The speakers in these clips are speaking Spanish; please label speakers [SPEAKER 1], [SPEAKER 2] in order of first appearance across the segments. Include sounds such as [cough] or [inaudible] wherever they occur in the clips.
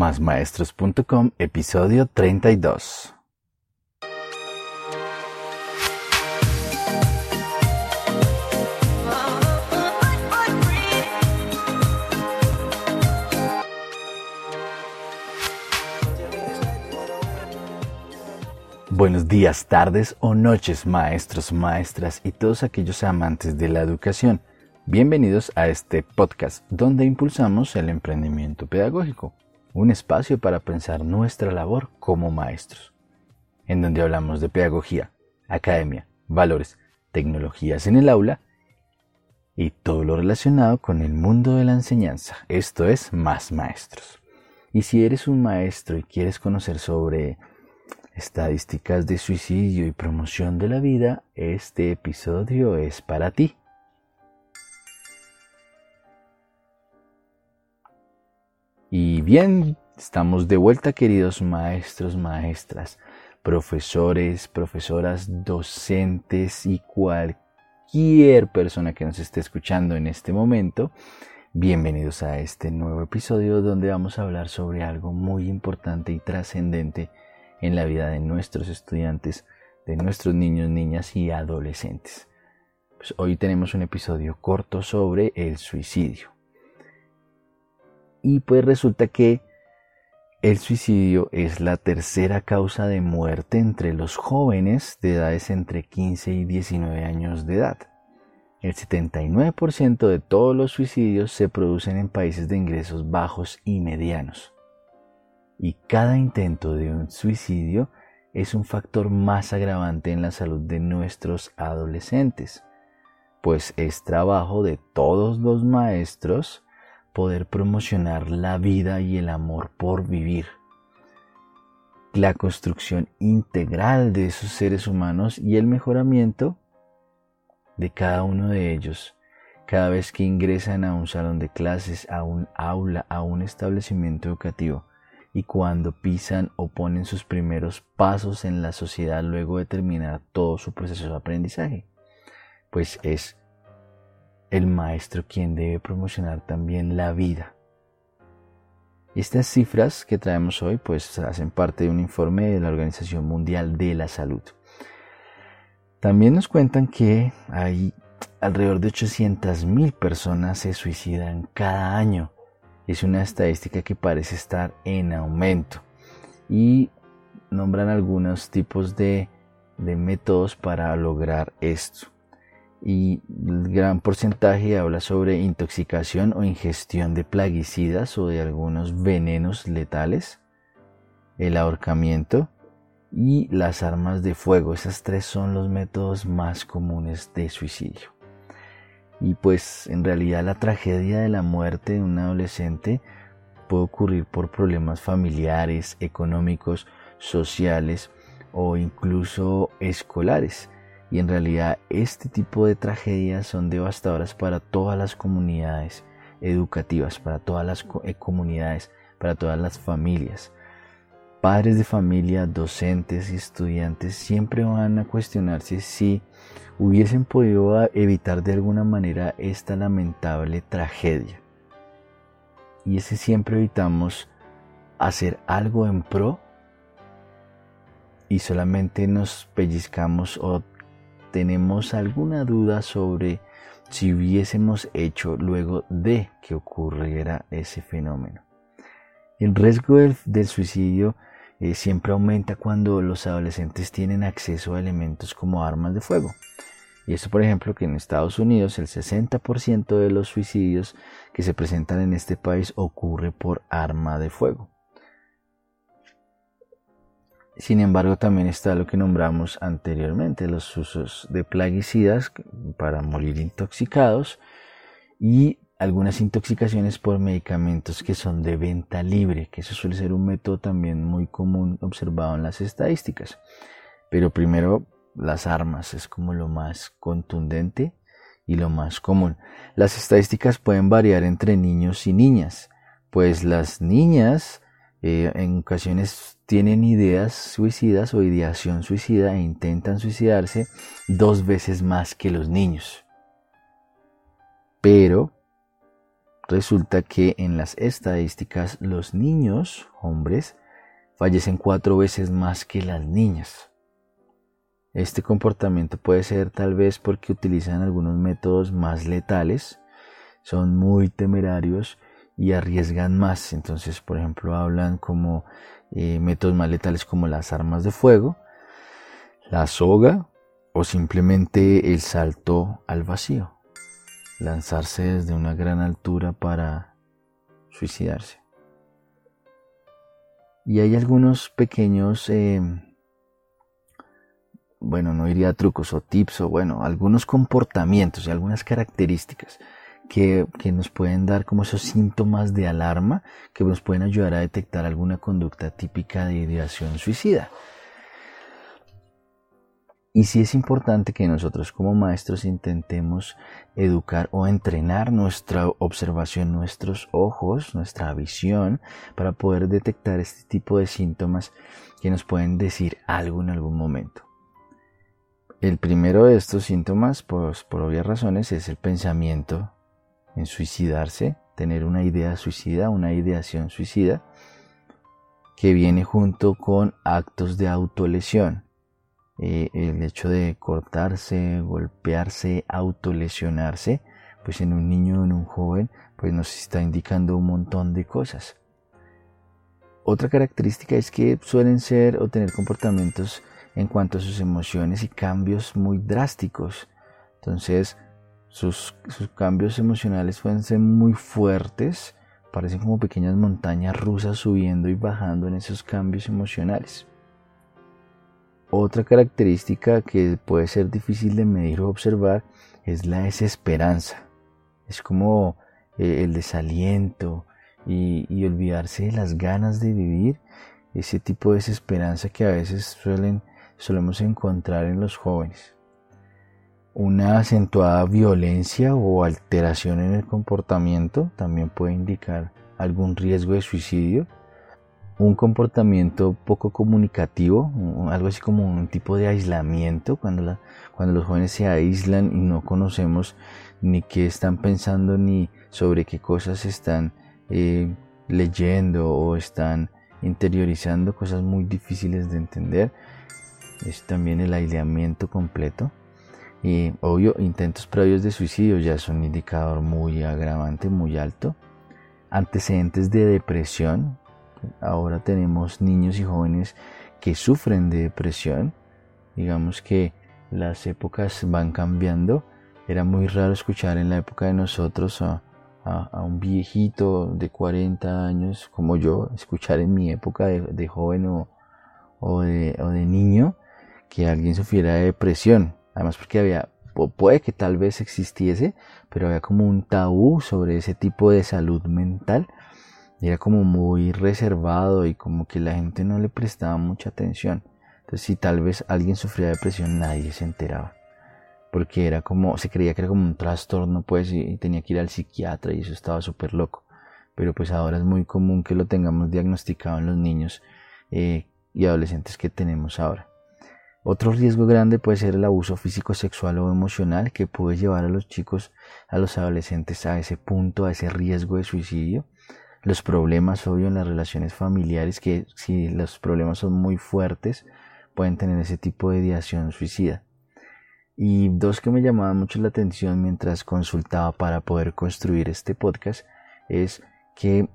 [SPEAKER 1] Másmaestros.com, episodio 32. Buenos días, tardes o noches, maestros, maestras y todos aquellos amantes de la educación. Bienvenidos a este podcast donde impulsamos el emprendimiento pedagógico, un espacio para pensar nuestra labor como maestros, en donde hablamos de pedagogía, academia, valores, tecnologías en el aula y todo lo relacionado con el mundo de la enseñanza. Esto es Más Maestros. Y si eres un maestro y quieres conocer sobre estadísticas de suicidio y promoción de la vida, este episodio es para ti. Y bien, estamos de vuelta queridos maestros, maestras, profesores, profesoras, docentes y cualquier persona que nos esté escuchando en este momento. Bienvenidos a este nuevo episodio donde vamos a hablar sobre algo muy importante y trascendente en la vida de nuestros estudiantes, de nuestros niños, niñas y adolescentes. Pues hoy tenemos un episodio corto sobre el suicidio. Y pues resulta que el suicidio es la tercera causa de muerte entre los jóvenes de edades entre 15 y 19 años de edad. El 79% de todos los suicidios se producen en países de ingresos bajos y medianos. Y cada intento de un suicidio es un factor más agravante en la salud de nuestros adolescentes, pues es trabajo de todos los maestros poder promocionar la vida y el amor por vivir. La construcción integral de esos seres humanos y el mejoramiento de cada uno de ellos cada vez que ingresan a un salón de clases, a un aula, a un establecimiento educativo y cuando pisan o ponen sus primeros pasos en la sociedad luego de terminar todo su proceso de aprendizaje. Pues es el maestro quien debe promocionar también la vida. Estas cifras que traemos hoy pues hacen parte de un informe de la Organización Mundial de la Salud. También nos cuentan que hay alrededor de 800.000 personas se suicidan cada año. Es una estadística que parece estar en aumento. Y nombran algunos tipos de, de métodos para lograr esto y el gran porcentaje habla sobre intoxicación o ingestión de plaguicidas o de algunos venenos letales, el ahorcamiento y las armas de fuego. Esas tres son los métodos más comunes de suicidio. Y pues en realidad la tragedia de la muerte de un adolescente puede ocurrir por problemas familiares, económicos, sociales o incluso escolares y en realidad este tipo de tragedias son devastadoras para todas las comunidades educativas, para todas las eh, comunidades, para todas las familias. Padres de familia, docentes y estudiantes siempre van a cuestionarse si hubiesen podido evitar de alguna manera esta lamentable tragedia. Y ese siempre evitamos hacer algo en pro y solamente nos pellizcamos o tenemos alguna duda sobre si hubiésemos hecho luego de que ocurriera ese fenómeno. El riesgo del, suicidio eh, siempre aumenta cuando los adolescentes tienen acceso a elementos como armas de fuego. Y esto, por ejemplo, que en Estados Unidos el 60% de los suicidios que se presentan en este país ocurre por arma de fuego. Sin embargo, también está lo que nombramos anteriormente, los usos de plaguicidas para morir intoxicados y algunas intoxicaciones por medicamentos que son de venta libre, que eso suele ser un método también muy común observado en las estadísticas. Pero primero, las armas es como lo más contundente y lo más común. Las estadísticas pueden variar entre niños y niñas, pues las niñas eh, en ocasiones tienen ideas suicidas o ideación suicida e intentan suicidarse dos veces más que los niños. Pero resulta que en las estadísticas los niños, hombres, fallecen cuatro veces más que las niñas. Este comportamiento puede ser tal vez porque utilizan algunos métodos más letales, son muy temerarios y arriesgan más. Entonces, por ejemplo, hablan como eh, métodos más letales como las armas de fuego, la soga o simplemente el salto al vacío, lanzarse desde una gran altura para suicidarse. Y hay algunos pequeños, eh, bueno, no diría trucos o tips, o bueno, algunos comportamientos y algunas características que, nos pueden dar como esos síntomas de alarma que nos pueden ayudar a detectar alguna conducta típica de ideación suicida. Y sí es importante que nosotros como maestros intentemos educar o entrenar nuestra observación, nuestros ojos, nuestra visión, para poder detectar este tipo de síntomas que nos pueden decir algo en algún momento. El primero de estos síntomas, pues, por obvias razones, es el pensamiento en suicidarse, tener una idea suicida, una ideación suicida, que viene junto con actos de autolesión eh, el hecho de cortarse, golpearse, autolesionarse, pues en un niño en un joven, pues nos está indicando un montón de cosas. Otra característica es que suelen ser o tener comportamientos en cuanto a sus emociones y cambios muy drásticos. Entonces, sus, cambios emocionales pueden ser muy fuertes, parecen como pequeñas montañas rusas subiendo y bajando en esos cambios emocionales. Otra característica que puede ser difícil de medir o observar es la desesperanza. Es como eh, el desaliento y, olvidarse de las ganas de vivir, ese tipo de desesperanza que a veces suelen, solemos encontrar en los jóvenes. Una acentuada violencia o alteración en el comportamiento también puede indicar algún riesgo de suicidio un comportamiento poco comunicativo, algo así como un tipo de aislamiento, cuando, cuando los jóvenes se aíslan y no conocemos ni qué están pensando ni sobre qué cosas están eh, leyendo o están interiorizando, cosas muy difíciles de entender. Es también el aislamiento completo. Y obvio, intentos previos de suicidio ya son un indicador muy agravante, muy alto. Antecedentes de depresión, Ahora tenemos niños y jóvenes que sufren de depresión. Digamos que las épocas van cambiando. Era muy raro escuchar en la época de nosotros a, un viejito de 40 años como yo, escuchar en mi época de, joven o, de, o de niño que alguien sufriera de depresión. Además porque había, puede que tal vez existiese, pero había como un tabú sobre ese tipo de salud mental era como muy reservado y como que la gente no le prestaba mucha atención. Entonces si tal vez alguien sufría depresión nadie se enteraba. Porque era como, se creía que era como un trastorno pues y tenía que ir al psiquiatra y eso estaba súper loco. Pero pues ahora es muy común que lo tengamos diagnosticado en los niños eh, y adolescentes que tenemos ahora. Otro riesgo grande puede ser el abuso físico, sexual o emocional que puede llevar a los chicos, a los adolescentes a ese punto, a ese riesgo de suicidio los problemas, obvio, en las relaciones familiares, que si los problemas son muy fuertes, pueden tener ese tipo de ideación suicida. Y dos que me llamaban mucho la atención mientras consultaba para poder construir este podcast es que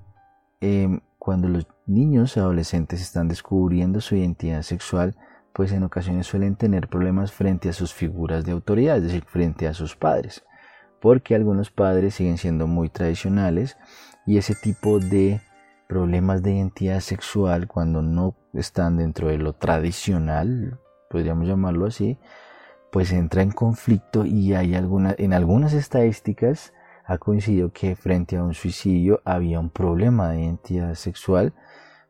[SPEAKER 1] em, cuando los niños adolescentes están descubriendo su identidad sexual, pues en ocasiones suelen tener problemas frente a sus figuras de autoridad, es decir, frente a sus padres, porque algunos padres siguen siendo muy tradicionales y ese tipo de problemas de identidad sexual cuando no están dentro de lo tradicional, podríamos llamarlo así, pues entra en conflicto y hay alguna, en algunas estadísticas ha coincidido que frente a un suicidio había un problema de identidad sexual,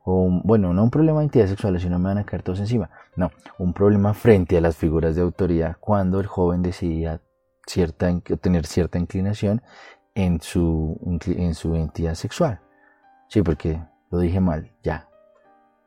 [SPEAKER 1] bueno, no un problema de identidad sexual, sino me van a caer todos encima, no, un problema frente a las figuras de autoridad cuando el joven decidía cierta, tener cierta inclinación en su, en su identidad sexual. Sí, porque lo dije mal, ya.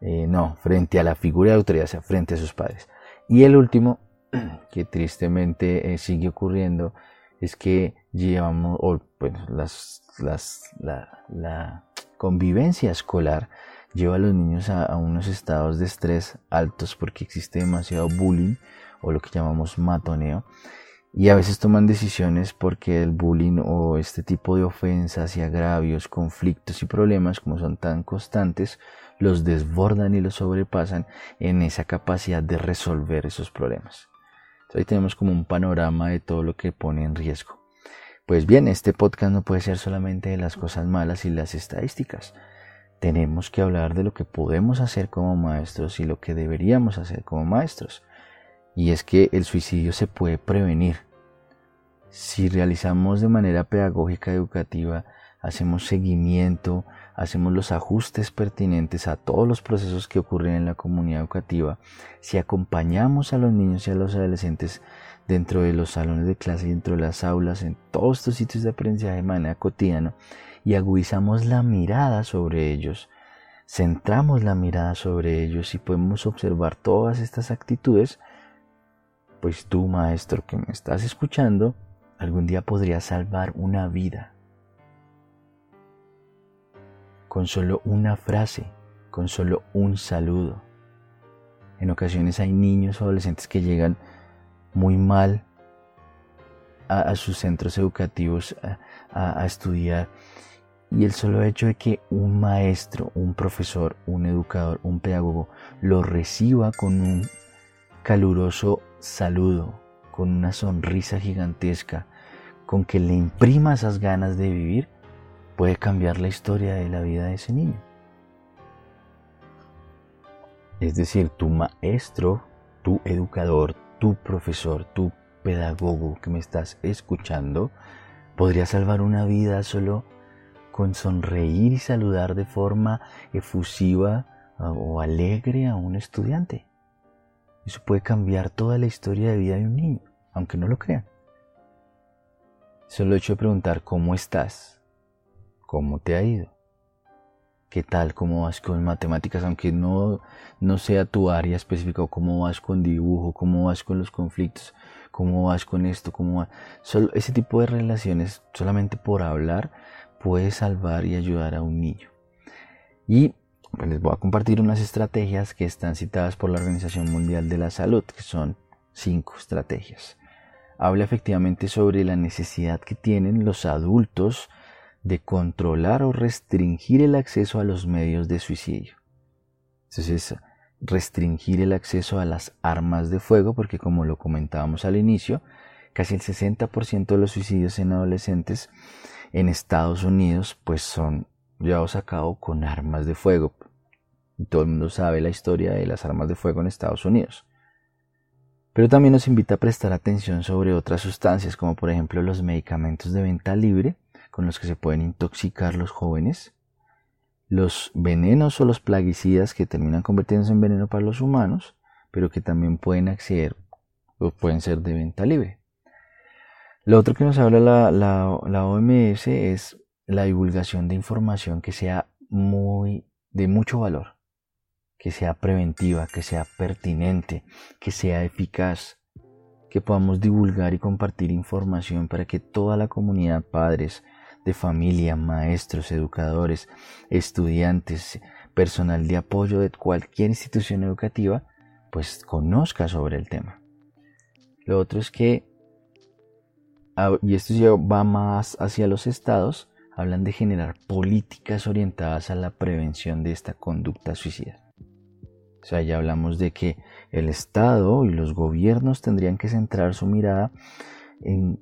[SPEAKER 1] Eh, no, frente a la figura de autoridad, o sea, frente a sus padres. Y el último, [clears throat] que tristemente eh, sigue ocurriendo, es que llevamos, o pues, las, la, la, convivencia escolar lleva a los niños a, unos estados de estrés altos porque existe demasiado bullying o lo que llamamos matoneo y a veces toman decisiones porque el bullying o este tipo de ofensas y agravios, conflictos y problemas como son tan constantes los desbordan y los sobrepasan en esa capacidad de resolver esos problemas. Entonces ahí tenemos como un panorama de todo lo que pone en riesgo. Pues bien, este podcast no puede ser solamente de las cosas malas y las estadísticas. Tenemos que hablar de lo que podemos hacer como maestros y lo que deberíamos hacer como maestros. Y es que el suicidio se puede prevenir. Si realizamos de manera pedagógica educativa, hacemos seguimiento, hacemos los ajustes pertinentes a todos los procesos que ocurren en la comunidad educativa, si acompañamos a los niños y a los adolescentes dentro de los salones de clase, dentro de las aulas, en todos estos sitios de aprendizaje de manera cotidiana, y agudizamos la mirada sobre ellos, centramos la mirada sobre ellos y podemos observar todas estas actitudes, pues tú, maestro que me estás escuchando, algún día podrías salvar una vida con solo una frase, con solo un saludo. En ocasiones hay niños o adolescentes que llegan muy mal a, sus centros educativos a, a estudiar y el solo hecho de que un maestro, un profesor, un educador, un pedagogo lo reciba con un caluroso saludo, con una sonrisa gigantesca, con que le imprima esas ganas de vivir, puede cambiar la historia de la vida de ese niño. Es decir, tu maestro, tu educador, tu profesor, tu pedagogo que me estás escuchando, podría salvar una vida solo con sonreír y saludar de forma efusiva o alegre a un estudiante. Eso puede cambiar toda la historia de vida de un niño, aunque no lo crean. Solo hecho de preguntar cómo estás, ¿Cómo te ha ido? ¿Qué tal? ¿Cómo vas con matemáticas? Aunque no, no sea tu área específica, ¿cómo vas con dibujo? ¿Cómo vas con los conflictos? ¿Cómo vas con esto? ¿Cómo va? Solo ese tipo de relaciones, solamente por hablar, puede salvar y ayudar a un niño. Y pues, les voy a compartir unas estrategias que están citadas por la Organización Mundial de la Salud, que son cinco estrategias. Habla efectivamente sobre la necesidad que tienen los adultos de controlar o restringir el acceso a los medios de suicidio. Entonces, restringir el acceso a las armas de fuego, porque como lo comentábamos al inicio, casi el 60% de los suicidios en adolescentes en Estados Unidos pues son llevados a cabo con armas de fuego. Y todo el mundo sabe la historia de las armas de fuego en Estados Unidos. Pero también nos invita a prestar atención sobre otras sustancias, como por ejemplo los medicamentos de venta libre, con los que se pueden intoxicar los jóvenes, los venenos o los plaguicidas que terminan convirtiéndose en veneno para los humanos, pero que también pueden acceder o pueden ser de venta libre. Lo otro que nos habla la, la, OMS es la divulgación de información que sea muy de mucho valor, que sea preventiva, que sea pertinente, que sea eficaz, que podamos divulgar y compartir información para que toda la comunidad, padres, de familia, maestros, educadores, estudiantes, personal de apoyo de cualquier institución educativa, pues conozca sobre el tema. Lo otro es que, y esto va más hacia los estados, hablan de generar políticas orientadas a la prevención de esta conducta suicida. O sea, ya hablamos de que el Estado y los gobiernos tendrían que centrar su mirada en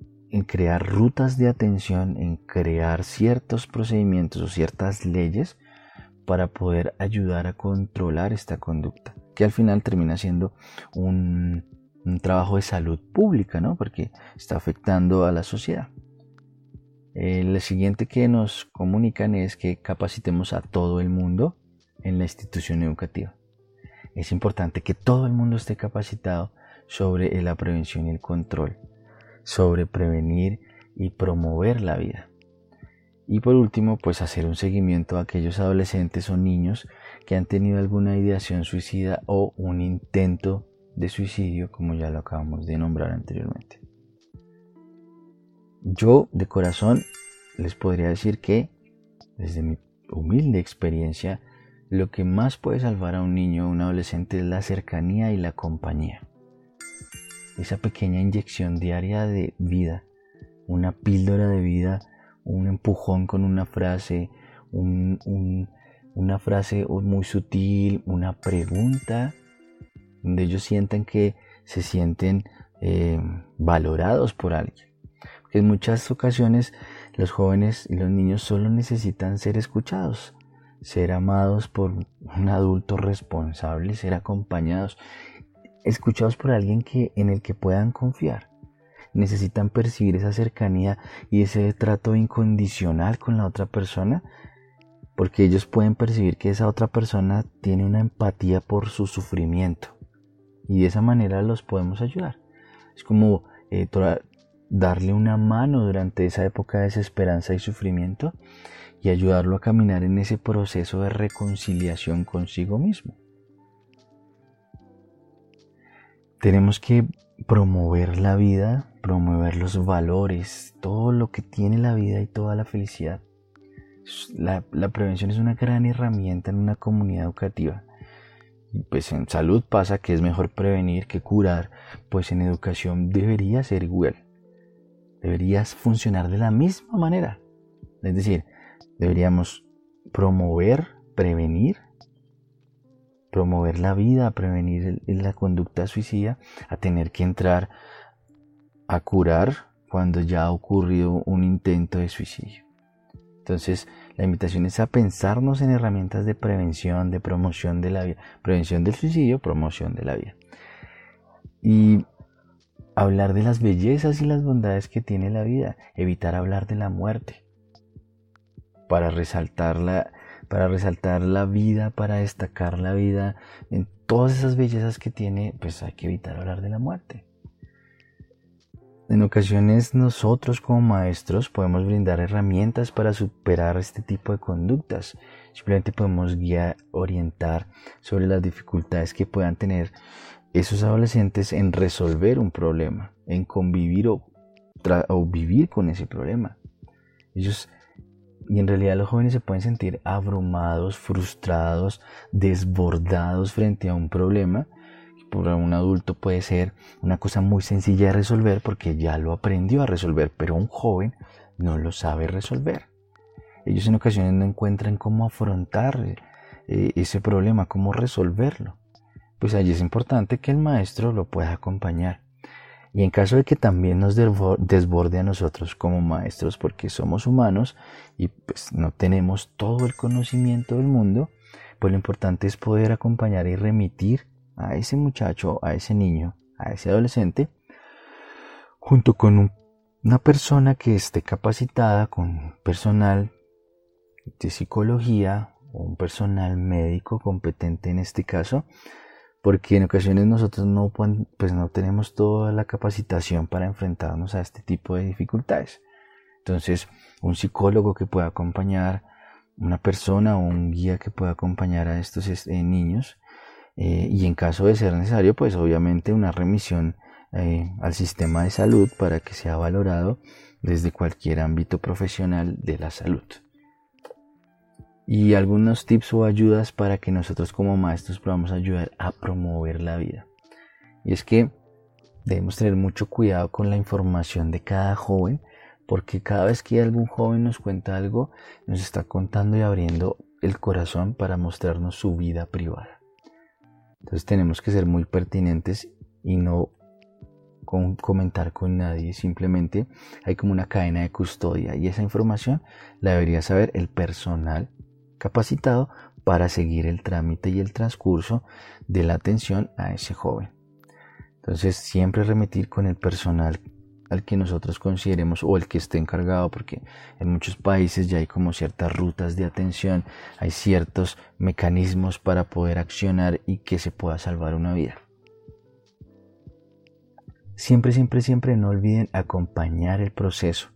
[SPEAKER 1] crear rutas de atención, en crear ciertos procedimientos o ciertas leyes para poder ayudar a controlar esta conducta, que al final termina siendo un, trabajo de salud pública, ¿no? Porque está afectando a la sociedad. El siguiente que nos comunican es que capacitemos a todo el mundo en la institución educativa. Es importante que todo el mundo esté capacitado sobre la prevención y el control sobre prevenir y promover la vida. Y por último, pues hacer un seguimiento a aquellos adolescentes o niños que han tenido alguna ideación suicida o un intento de suicidio, como ya lo acabamos de nombrar anteriormente. yo de corazón les podría decir que, desde mi humilde experiencia, lo que más puede salvar a un niño o un adolescente es la cercanía y la compañía. Esa pequeña inyección diaria de vida, una píldora de vida, un empujón con una frase, una frase muy sutil, una pregunta, donde ellos sientan que se sienten eh, valorados por alguien. Porque en muchas ocasiones los jóvenes y los niños solo necesitan ser escuchados, ser amados por un adulto responsable, ser acompañados, escuchados por alguien que, en el que puedan confiar. Necesitan percibir esa cercanía y ese trato incondicional con la otra persona, porque ellos pueden percibir que esa otra persona tiene una empatía por su sufrimiento y de esa manera los podemos ayudar. Es como eh, darle una mano durante esa época de desesperanza y sufrimiento y ayudarlo a caminar en ese proceso de reconciliación consigo mismo. Tenemos que promover la vida, promover los valores, todo lo que tiene la vida y toda la felicidad. La, la prevención es una gran herramienta en una comunidad educativa. Pues en salud pasa que es mejor prevenir que curar, pues en educación debería ser igual. Deberías funcionar de la misma manera. Es decir, Deberíamos promover, prevenir, promover la vida, prevenir la conducta suicida, a tener que entrar a curar cuando ya ha ocurrido un intento de suicidio. Entonces, la invitación es a pensarnos en herramientas de prevención, de promoción de la vida, prevención del suicidio, promoción de la vida. Y hablar de las bellezas y las bondades que tiene la vida, evitar hablar de la muerte para resaltar la, para resaltar la vida, para destacar la vida, en todas esas bellezas que tiene, pues hay que evitar hablar de la muerte. En ocasiones nosotros como maestros podemos brindar herramientas para superar este tipo de conductas. Simplemente podemos guiar, orientar sobre las dificultades que puedan tener esos adolescentes en resolver un problema, en convivir o, o vivir con ese problema. Ellos y en realidad los jóvenes se pueden sentir abrumados, frustrados, desbordados frente a un problema. Para un adulto puede ser una cosa muy sencilla de resolver porque ya lo aprendió a resolver, pero un joven no lo sabe resolver. Ellos en ocasiones no encuentran cómo afrontar eh, ese problema, cómo resolverlo. Pues allí es importante que el maestro lo pueda acompañar. Y en caso de que también nos desborde a nosotros como maestros, porque somos humanos y pues no tenemos todo el conocimiento del mundo, pues lo importante es poder acompañar y remitir a ese muchacho, a ese niño, a ese adolescente, junto con una persona que esté capacitada, con personal de psicología o un personal médico competente en este caso, porque en ocasiones nosotros no, pues no tenemos toda la capacitación para enfrentarnos a este tipo de dificultades. Entonces, un psicólogo que pueda acompañar, una persona o un guía que pueda acompañar a estos eh, niños, eh, y en caso de ser necesario, pues obviamente una remisión eh, al sistema de salud para que sea valorado desde cualquier ámbito profesional de la salud y algunos tips o ayudas para que nosotros como maestros podamos ayudar a promover la vida. Y es que debemos tener mucho cuidado con la información de cada joven, porque cada vez que algún joven nos cuenta algo, nos está contando y abriendo el corazón para mostrarnos su vida privada. Entonces tenemos que ser muy pertinentes y no comentar con nadie, simplemente hay como una cadena de custodia y esa información la debería saber el personal capacitado para seguir el trámite y el transcurso de la atención a ese joven. Entonces siempre remitir con el personal al que nosotros consideremos o el que esté encargado, porque en muchos países ya hay como ciertas rutas de atención, hay ciertos mecanismos para poder accionar y que se pueda salvar una vida. Siempre, siempre, siempre no olviden acompañar el proceso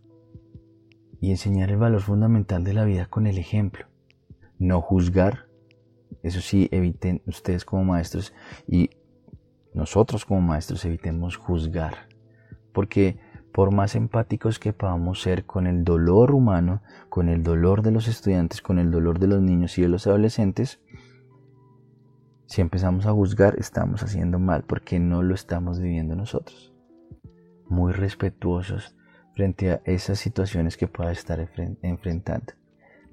[SPEAKER 1] y enseñar el valor fundamental de la vida con el ejemplo no juzgar. Eso sí, eviten ustedes como maestros y nosotros como maestros evitemos juzgar. Porque por más empáticos que podamos ser con el dolor humano, con el dolor de los estudiantes, con el dolor de los niños y de los adolescentes, si empezamos a juzgar estamos haciendo mal porque no lo estamos viviendo nosotros. Muy respetuosos frente a esas situaciones que pueda estar enfrentando.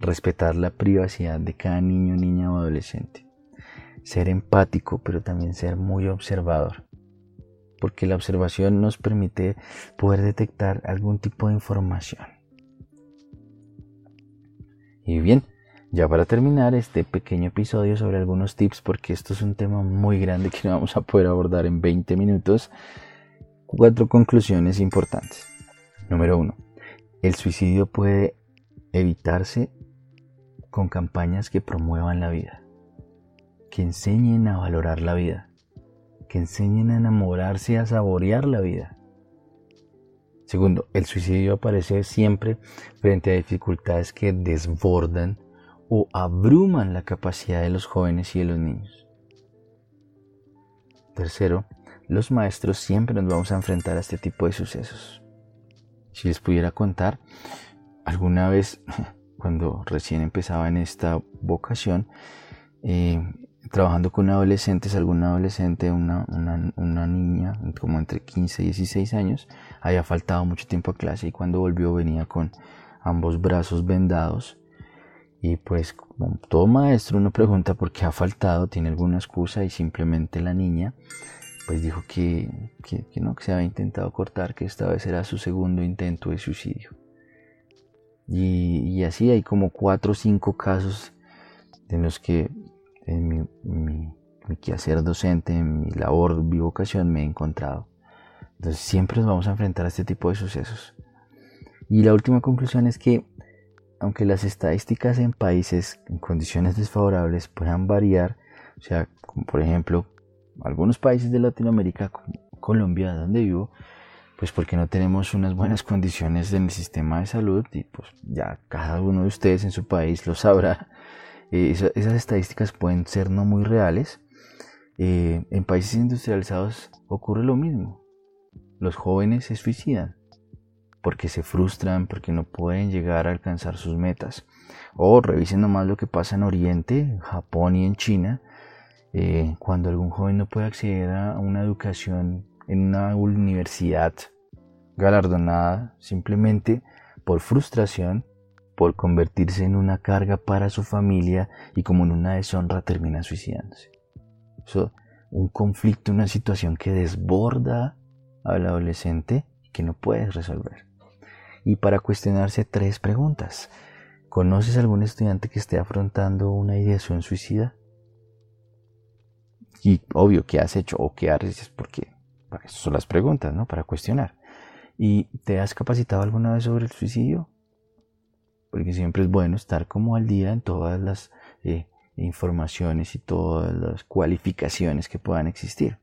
[SPEAKER 1] Respetar la privacidad de cada niño, niña o adolescente. Ser empático, pero también ser muy observador porque la observación nos permite poder detectar algún tipo de información. Y bien, ya para terminar este pequeño episodio sobre algunos tips, porque esto es un tema muy grande que no vamos a poder abordar en 20 minutos, cuatro conclusiones importantes. Número uno, el suicidio puede evitarse con campañas que promuevan la vida, que enseñen a valorar la vida que enseñen a enamorarse y a saborear la vida. Segundo, el suicidio aparece siempre frente a dificultades que desbordan o abruman la capacidad de los jóvenes y de los niños. Tercero, los maestros siempre nos vamos a enfrentar a este tipo de sucesos. Si les pudiera contar, alguna vez [laughs] cuando recién empezaba en esta vocación, eh, trabajando con adolescentes, alguna adolescente, una, una, niña como entre 15 y 16 años, había faltado mucho tiempo a clase y cuando volvió venía con ambos brazos vendados. Y pues como todo maestro uno pregunta por qué ha faltado, tiene alguna excusa y simplemente la niña pues dijo que, que, no, que se había intentado cortar, que esta vez era su segundo intento de suicidio. Y, y así hay como cuatro o cinco casos en los que en mi, mi, quehacer docente, en mi labor, mi vocación, me he encontrado. Entonces siempre nos vamos a enfrentar a este tipo de sucesos. Y la última conclusión es que, aunque las estadísticas en países en condiciones desfavorables puedan variar, o sea, como por ejemplo, algunos países de Latinoamérica, como Colombia, donde vivo, pues porque no tenemos unas buenas condiciones en el sistema de salud y pues ya cada uno de ustedes en su país lo sabrá eh, esas estadísticas pueden ser no muy reales. Eh, en países industrializados ocurre lo mismo. Los jóvenes se suicidan porque se frustran, porque no pueden llegar a alcanzar sus metas. O revisen nomás lo que pasa en Oriente, en Japón y en China, eh, cuando algún joven no puede acceder a una educación en una universidad galardonada simplemente por frustración por convertirse en una carga para su familia y como en una deshonra termina suicidándose. Eso, un conflicto, una situación que desborda al adolescente y que no puedes resolver. Y para cuestionarse tres preguntas. ¿Conoces algún estudiante que esté afrontando una ideación suicida? Y obvio, ¿qué has hecho o qué haces? Porque esas son las preguntas, ¿no? Para cuestionar. ¿Y te has capacitado alguna vez sobre el suicidio? Porque siempre es bueno estar como al día en todas las eh, informaciones y todas las cualificaciones que puedan existir.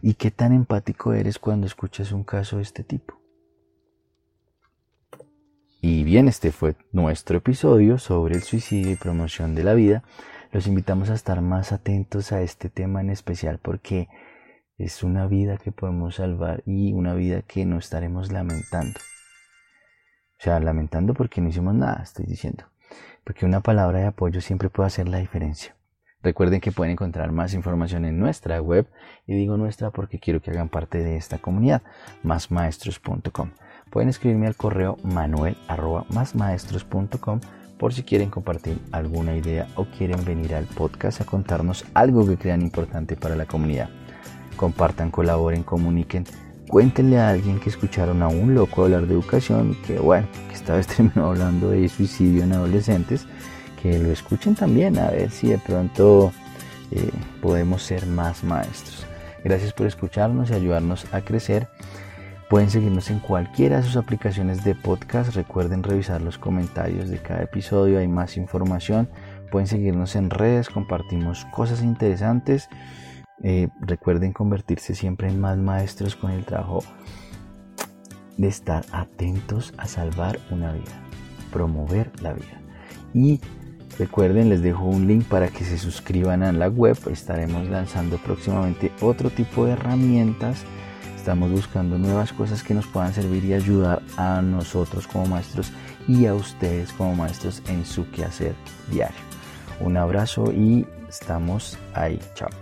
[SPEAKER 1] ¿Y qué tan empático eres cuando escuchas un caso de este tipo? Y bien, este fue nuestro episodio sobre el suicidio y promoción de la vida. Los invitamos a estar más atentos a este tema en especial porque es una vida que podemos salvar y una vida que no estaremos lamentando. Sea, lamentando porque no hicimos nada, estoy diciendo. Porque una palabra de apoyo siempre puede hacer la diferencia. Recuerden que pueden encontrar más información en nuestra web y digo nuestra porque quiero que hagan parte de esta comunidad, másmaestros.com. Pueden escribirme al correo manuel por si quieren compartir alguna idea o quieren venir al podcast a contarnos algo que crean importante para la comunidad. Compartan, colaboren, comuniquen cuéntenle a alguien que escucharon a un loco hablar de educación, que bueno, que esta vez [laughs] terminó hablando de suicidio en adolescentes, que lo escuchen también, a ver si de pronto eh, podemos ser más maestros. Gracias por escucharnos y ayudarnos a crecer. Pueden seguirnos en cualquiera de sus aplicaciones de podcast. Recuerden revisar los comentarios de cada episodio, hay más información. Pueden seguirnos en redes, compartimos cosas interesantes. Eh, recuerden convertirse siempre en más maestros con el trabajo de estar atentos a salvar una vida, promover la vida. Y recuerden, les dejo un link para que se suscriban a la web. Estaremos lanzando próximamente otro tipo de herramientas. Estamos buscando nuevas cosas que nos puedan servir y ayudar a nosotros como maestros y a ustedes como maestros en su quehacer diario. Un abrazo y estamos ahí. Chao.